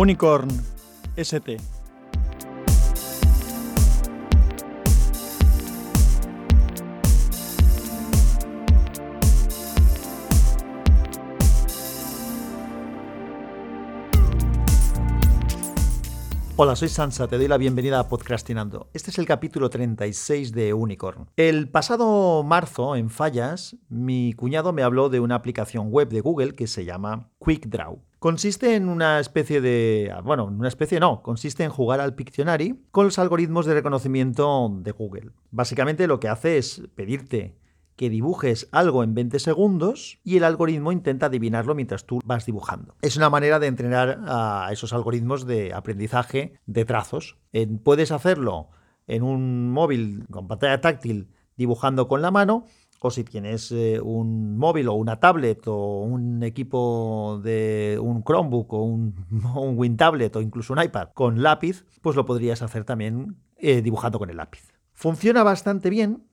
Unicorn ST. Hola, soy Sansa, te doy la bienvenida a Podcastinando. Este es el capítulo 36 de Unicorn. El pasado marzo, en Fallas, mi cuñado me habló de una aplicación web de Google que se llama QuickDraw. Consiste en una especie de... Bueno, una especie no, consiste en jugar al Pictionary con los algoritmos de reconocimiento de Google. Básicamente lo que hace es pedirte que dibujes algo en 20 segundos y el algoritmo intenta adivinarlo mientras tú vas dibujando. Es una manera de entrenar a esos algoritmos de aprendizaje de trazos. puedes hacerlo en un móvil con pantalla táctil dibujando con la mano o si tienes eh, un móvil o una tablet o un equipo de un Chromebook o un, un WinTablet o incluso un iPad con lápiz, pues lo podrías hacer también eh, dibujando con el lápiz. Funciona bastante bien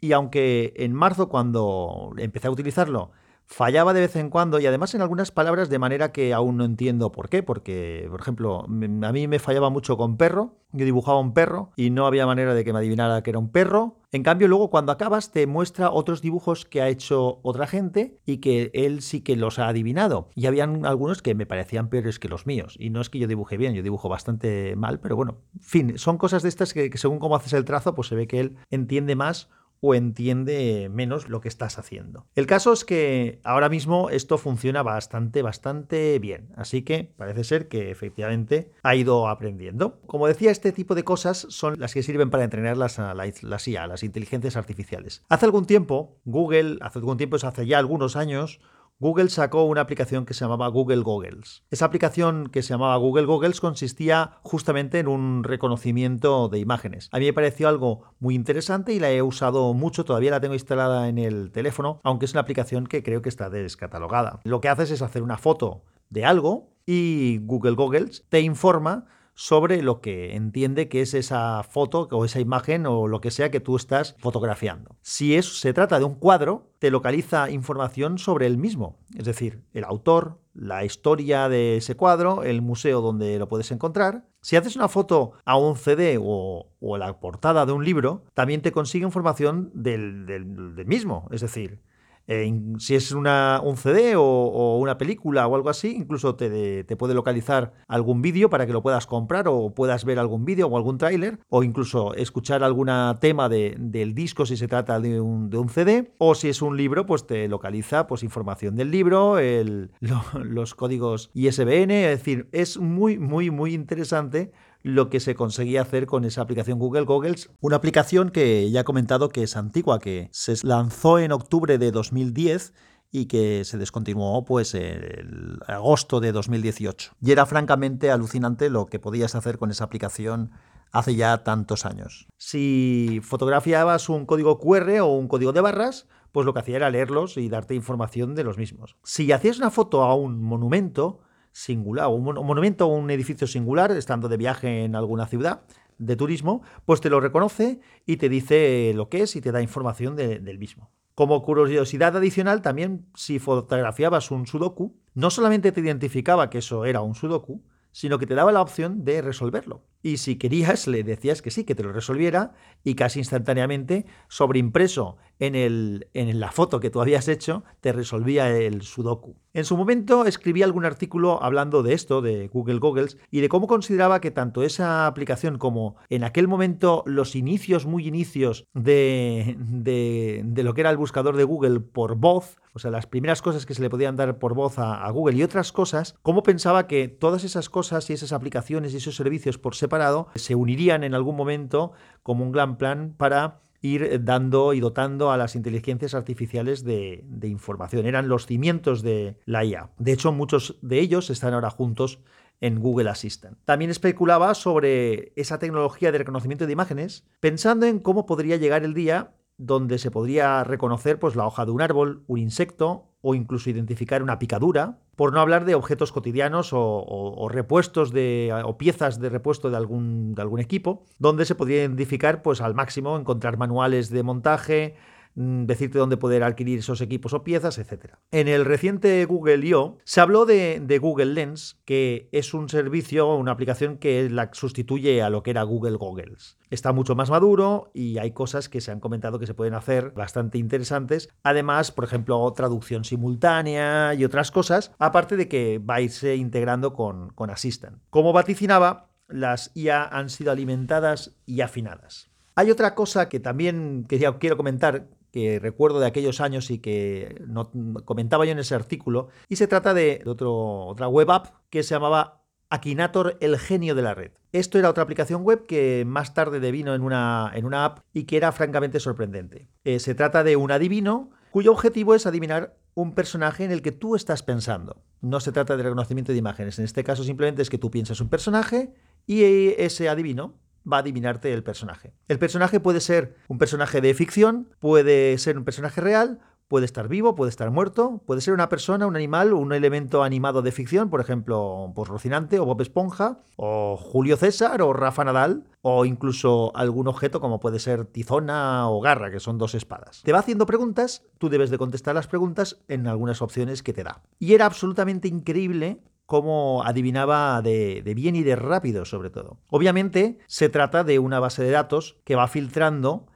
y aunque en marzo cuando empecé a utilizarlo fallaba de vez en cuando y además en algunas palabras de manera que aún no entiendo por qué, porque por ejemplo a mí me fallaba mucho con perro, yo dibujaba un perro y no había manera de que me adivinara que era un perro. En cambio luego cuando acabas te muestra otros dibujos que ha hecho otra gente y que él sí que los ha adivinado. Y habían algunos que me parecían peores que los míos. Y no es que yo dibuje bien, yo dibujo bastante mal, pero bueno, en fin, son cosas de estas que, que según cómo haces el trazo pues se ve que él entiende más o entiende menos lo que estás haciendo. El caso es que ahora mismo esto funciona bastante, bastante bien, así que parece ser que efectivamente ha ido aprendiendo. Como decía, este tipo de cosas son las que sirven para entrenar las, las IA, las inteligencias artificiales. Hace algún tiempo, Google, hace algún tiempo, es hace ya algunos años, Google sacó una aplicación que se llamaba Google Goggles. Esa aplicación que se llamaba Google Goggles consistía justamente en un reconocimiento de imágenes. A mí me pareció algo muy interesante y la he usado mucho, todavía la tengo instalada en el teléfono, aunque es una aplicación que creo que está descatalogada. Lo que haces es hacer una foto de algo y Google Goggles te informa sobre lo que entiende que es esa foto o esa imagen o lo que sea que tú estás fotografiando. Si es, se trata de un cuadro, te localiza información sobre el mismo, es decir, el autor, la historia de ese cuadro, el museo donde lo puedes encontrar. Si haces una foto a un CD o, la portada de un libro, también te consigue información del mismo, es decir, si es una, un CD o, una película o algo así, incluso te, te puede localizar algún vídeo para que lo puedas comprar o puedas ver algún vídeo o algún tráiler o incluso escuchar algún tema de, del disco si se trata de un, de un, CD o si es un libro, pues te localiza pues, información del libro, el, los códigos ISBN, es decir, es muy, muy, muy interesante lo que se conseguía hacer con esa aplicación Google Goggles, una aplicación que ya he comentado que es antigua, que se lanzó en octubre de 2010 y que se descontinuó pues el agosto de 2018. Y era francamente alucinante lo que podías hacer con esa aplicación hace ya tantos años. Si fotografiabas un código QR o un código de barras, pues lo que hacía era leerlos y darte información de los mismos. Si hacías una foto a un monumento, singular, un, monumento o un edificio singular, estando de viaje en alguna ciudad de turismo, pues te lo reconoce y te dice lo que es y te da información del mismo. Como curiosidad adicional, también si fotografiabas un sudoku, no solamente te identificaba que eso era un sudoku, sino que te daba la opción de resolverlo. Y si querías, le decías que sí, que te lo resolviera, y casi instantáneamente, sobreimpreso en, el, en la foto que tú habías hecho, te resolvía el sudoku. En su momento escribí algún artículo hablando de esto, de Google Goggles, y de cómo consideraba que tanto esa aplicación como en aquel momento los inicios, muy inicios de, de, lo que era el buscador de Google por voz, o sea, las primeras cosas que se le podían dar por voz a, a Google y otras cosas, cómo pensaba que todas esas cosas y esas aplicaciones y esos servicios por separado se unirían en algún momento como un gran plan para ir dando y dotando a las inteligencias artificiales de, información. Eran los cimientos de la IA. De hecho, muchos de ellos están ahora juntos en Google Assistant. También especulaba sobre esa tecnología de reconocimiento de imágenes, pensando en cómo podría llegar el día donde se podría reconocer pues, la hoja de un árbol, un insecto o incluso identificar una picadura, por no hablar de objetos cotidianos o, repuestos de, o piezas de repuesto de algún, de algún equipo, donde se podría identificar pues, al máximo, encontrar manuales de montaje, decirte dónde poder adquirir esos equipos o piezas, etc. En el reciente Google I.O. se habló de, Google Lens, que es un servicio, una aplicación que la sustituye a lo que era Google Goggles. Está mucho más maduro y hay cosas que se han comentado que se pueden hacer bastante interesantes. Además, por ejemplo, traducción simultánea y otras cosas, aparte de que vais integrando con, con Assistant. Como vaticinaba, las IA han sido alimentadas y afinadas. Hay otra cosa que también quería, quiero comentar, que recuerdo de aquellos años y que no, comentaba yo en ese artículo, y se trata de otro, otra web app que se llamaba Akinator, el genio de la red. Esto era otra aplicación web que más tarde devino en una, en una app y que era francamente sorprendente. Eh, se trata de un adivino cuyo objetivo es adivinar un personaje en el que tú estás pensando. No se trata de reconocimiento de imágenes, en este caso simplemente es que tú piensas un personaje y ese adivino va a adivinarte el personaje. El personaje puede ser un personaje de ficción, puede ser un personaje real, puede estar vivo, puede estar muerto, puede ser una persona, un animal, un elemento animado de ficción, por ejemplo, pues Rocinante o Bob Esponja, o Julio César o Rafa Nadal, o incluso algún objeto como puede ser Tizona o Garra, que son dos espadas. Te va haciendo preguntas, tú debes de contestar las preguntas en algunas opciones que te da. Y era absolutamente increíble cómo adivinaba de, bien y de rápido sobre todo. Obviamente se trata de una base de datos que va filtrando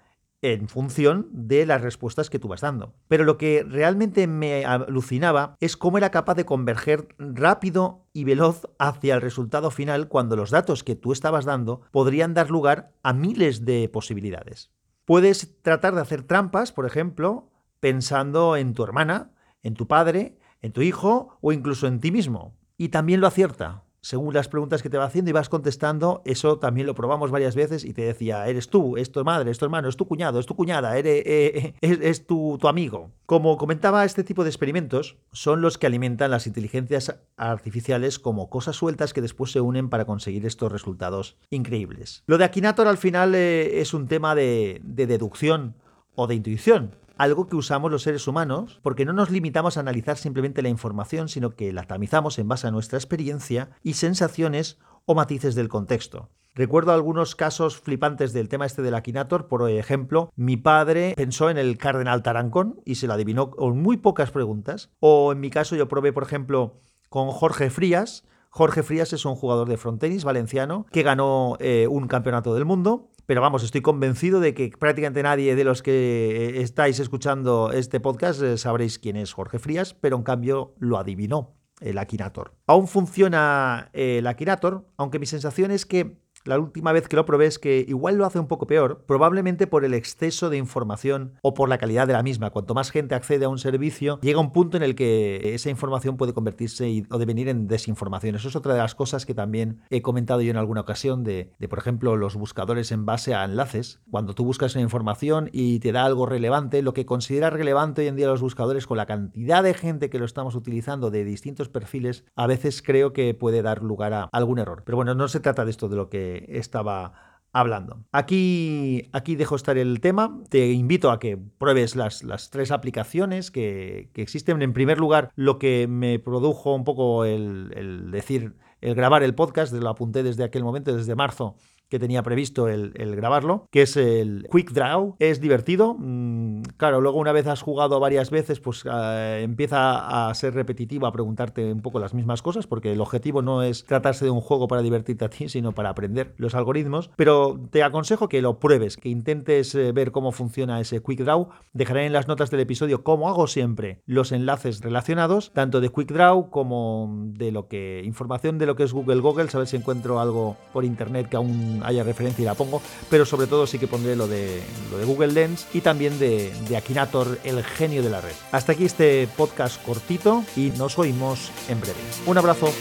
en función de las respuestas que tú vas dando. Pero lo que realmente me alucinaba es cómo era capaz de converger rápido y veloz hacia el resultado final cuando los datos que tú estabas dando podrían dar lugar a miles de posibilidades. Puedes tratar de hacer trampas, por ejemplo, pensando en tu hermana, en tu padre, en tu hijo o incluso en ti mismo y también lo acierta. Según las preguntas que te va haciendo y vas contestando, eso también lo probamos varias veces y te decía, eres tú, es tu madre, es tu hermano, es tu cuñado, es tu cuñada, eres, eh, eh, es, tu, amigo. Como comentaba, este tipo de experimentos son los que alimentan las inteligencias artificiales como cosas sueltas que después se unen para conseguir estos resultados increíbles. Lo de Akinator al final eh, es un tema de deducción o de intuición algo que usamos los seres humanos porque no nos limitamos a analizar simplemente la información, sino que la tamizamos en base a nuestra experiencia y sensaciones o matices del contexto. Recuerdo algunos casos flipantes del tema este del Akinator. Por ejemplo, mi padre pensó en el cardenal Tarancón y se lo adivinó con muy pocas preguntas. O en mi caso yo probé, por ejemplo, con Jorge Frías. Jorge Frías es un jugador de frontenis valenciano que ganó eh, un campeonato del mundo pero vamos, estoy convencido de que prácticamente nadie de los que eh, estáis escuchando este podcast eh, sabréis quién es Jorge Frías, pero en cambio lo adivinó el Akinator. Aún funciona el Akinator, aunque mi sensación es que la última vez que lo probé es que igual lo hace un poco peor, probablemente por el exceso de información o por la calidad de la misma. Cuanto más gente accede a un servicio, llega un punto en el que esa información puede convertirse o devenir en desinformación. Eso es otra de las cosas que también he comentado yo en alguna ocasión de, por ejemplo, los buscadores en base a enlaces. Cuando tú buscas una información y te da algo relevante, lo que considera relevante hoy en día los buscadores con la cantidad de gente que lo estamos utilizando de distintos perfiles, a veces creo que puede dar lugar a algún error. Pero bueno, no se trata de esto de lo que estaba hablando. Aquí, aquí dejo estar el tema. Te invito a que pruebes las, las tres aplicaciones que, existen. En primer lugar, lo que me produjo un poco el, el decir, el grabar el podcast, lo apunté desde aquel momento, desde marzo que tenía previsto el, grabarlo, que es el Quick Draw. Es divertido. Mm, claro, luego una vez has jugado varias veces, pues eh, empieza a ser repetitivo, a preguntarte un poco las mismas cosas, porque el objetivo no es tratarse de un juego para divertirte a ti, sino para aprender los algoritmos. Pero te aconsejo que lo pruebes, que intentes eh, ver cómo funciona ese Quick Draw. Dejaré en las notas del episodio, como hago siempre, los enlaces relacionados, tanto de Quick Draw como de lo que información de lo que es Google Google, a ver si encuentro algo por internet que aún haya referencia y la pongo, pero sobre todo sí que pondré lo de, lo de Google Lens y también de, de Akinator, el genio de la red. Hasta aquí este podcast cortito y nos oímos en breve. Un abrazo.